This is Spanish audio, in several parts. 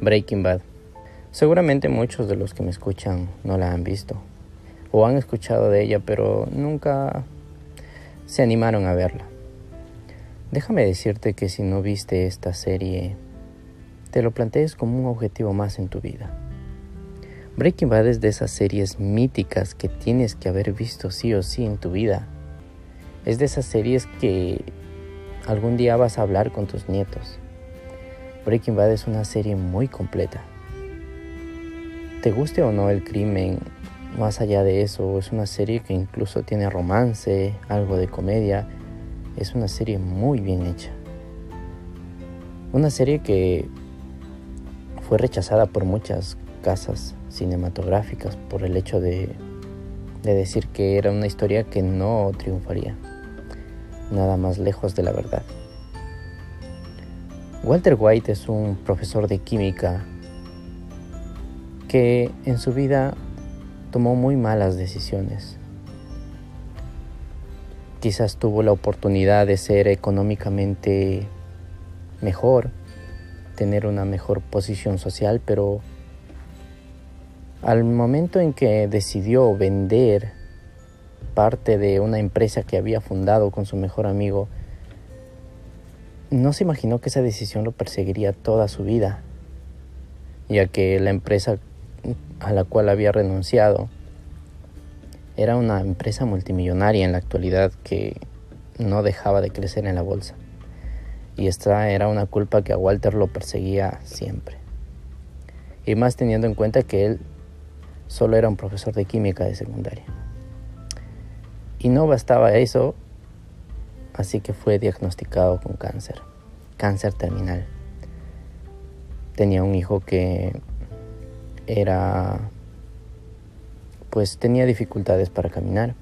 Breaking Bad. Seguramente muchos de los que me escuchan no la han visto o han escuchado de ella pero nunca se animaron a verla. Déjame decirte que si no viste esta serie, te lo plantees como un objetivo más en tu vida. Breaking Bad es de esas series míticas que tienes que haber visto sí o sí en tu vida. Es de esas series que algún día vas a hablar con tus nietos. Breaking Bad es una serie muy completa. Te guste o no el crimen, más allá de eso, es una serie que incluso tiene romance, algo de comedia. Es una serie muy bien hecha. Una serie que fue rechazada por muchas casas cinematográficas por el hecho de, de decir que era una historia que no triunfaría. Nada más lejos de la verdad. Walter White es un profesor de química que en su vida tomó muy malas decisiones. Quizás tuvo la oportunidad de ser económicamente mejor, tener una mejor posición social, pero al momento en que decidió vender parte de una empresa que había fundado con su mejor amigo, no se imaginó que esa decisión lo perseguiría toda su vida, ya que la empresa a la cual había renunciado era una empresa multimillonaria en la actualidad que no dejaba de crecer en la bolsa. Y esta era una culpa que a Walter lo perseguía siempre. Y más teniendo en cuenta que él solo era un profesor de química de secundaria. Y no bastaba eso, así que fue diagnosticado con cáncer, cáncer terminal. Tenía un hijo que era, pues tenía dificultades para caminar.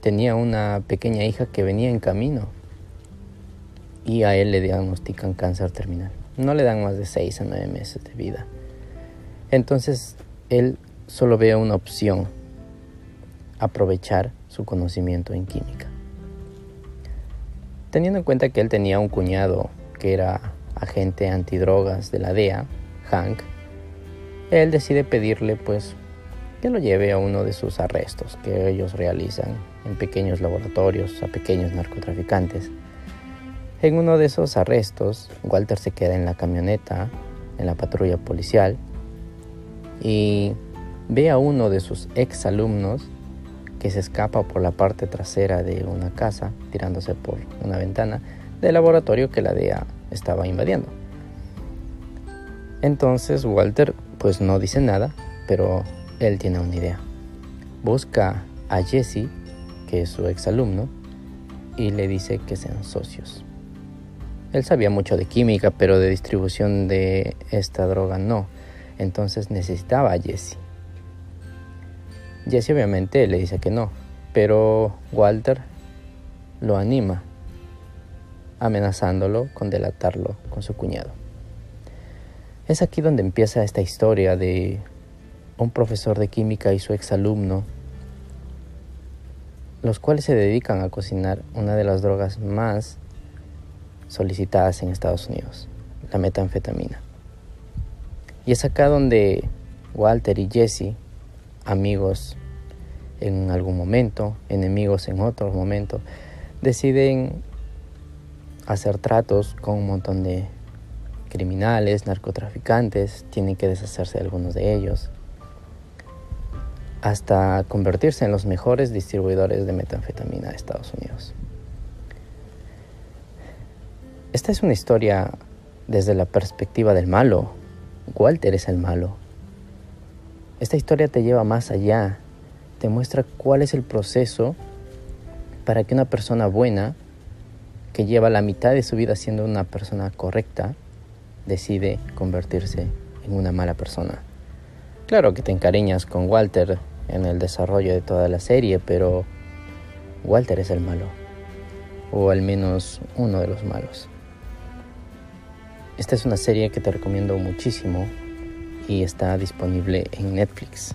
Tenía una pequeña hija que venía en camino y a él le diagnostican cáncer terminal. No le dan más de 6 a 9 meses de vida. Entonces él solo ve una opción, aprovechar su conocimiento en química. Teniendo en cuenta que él tenía un cuñado que era agente antidrogas de la DEA, Hank, él decide pedirle pues que lo lleve a uno de sus arrestos que ellos realizan en pequeños laboratorios a pequeños narcotraficantes. En uno de esos arrestos, Walter se queda en la camioneta, en la patrulla policial, y ve a uno de sus ex alumnos que se escapa por la parte trasera de una casa, tirándose por una ventana del laboratorio que la DEA estaba invadiendo. Entonces Walter pues no dice nada, pero él tiene una idea. Busca a Jesse, que es su exalumno, y le dice que sean socios. Él sabía mucho de química, pero de distribución de esta droga no. Entonces necesitaba a Jesse. Jesse obviamente le dice que no, pero Walter lo anima, amenazándolo con delatarlo con su cuñado. Es aquí donde empieza esta historia de un profesor de química y su exalumno, los cuales se dedican a cocinar una de las drogas más solicitadas en Estados Unidos, la metanfetamina. Y es acá donde Walter y Jesse, amigos en algún momento, enemigos en otro momento, deciden hacer tratos con un montón de criminales, narcotraficantes, tienen que deshacerse de algunos de ellos, hasta convertirse en los mejores distribuidores de metanfetamina de Estados Unidos. Esta es una historia desde la perspectiva del malo. Walter es el malo. Esta historia te lleva más allá, te muestra cuál es el proceso para que una persona buena, que lleva la mitad de su vida siendo una persona correcta, decide convertirse en una mala persona. Claro que te encariñas con Walter en el desarrollo de toda la serie, pero Walter es el malo, o al menos uno de los malos. Esta es una serie que te recomiendo muchísimo y está disponible en Netflix.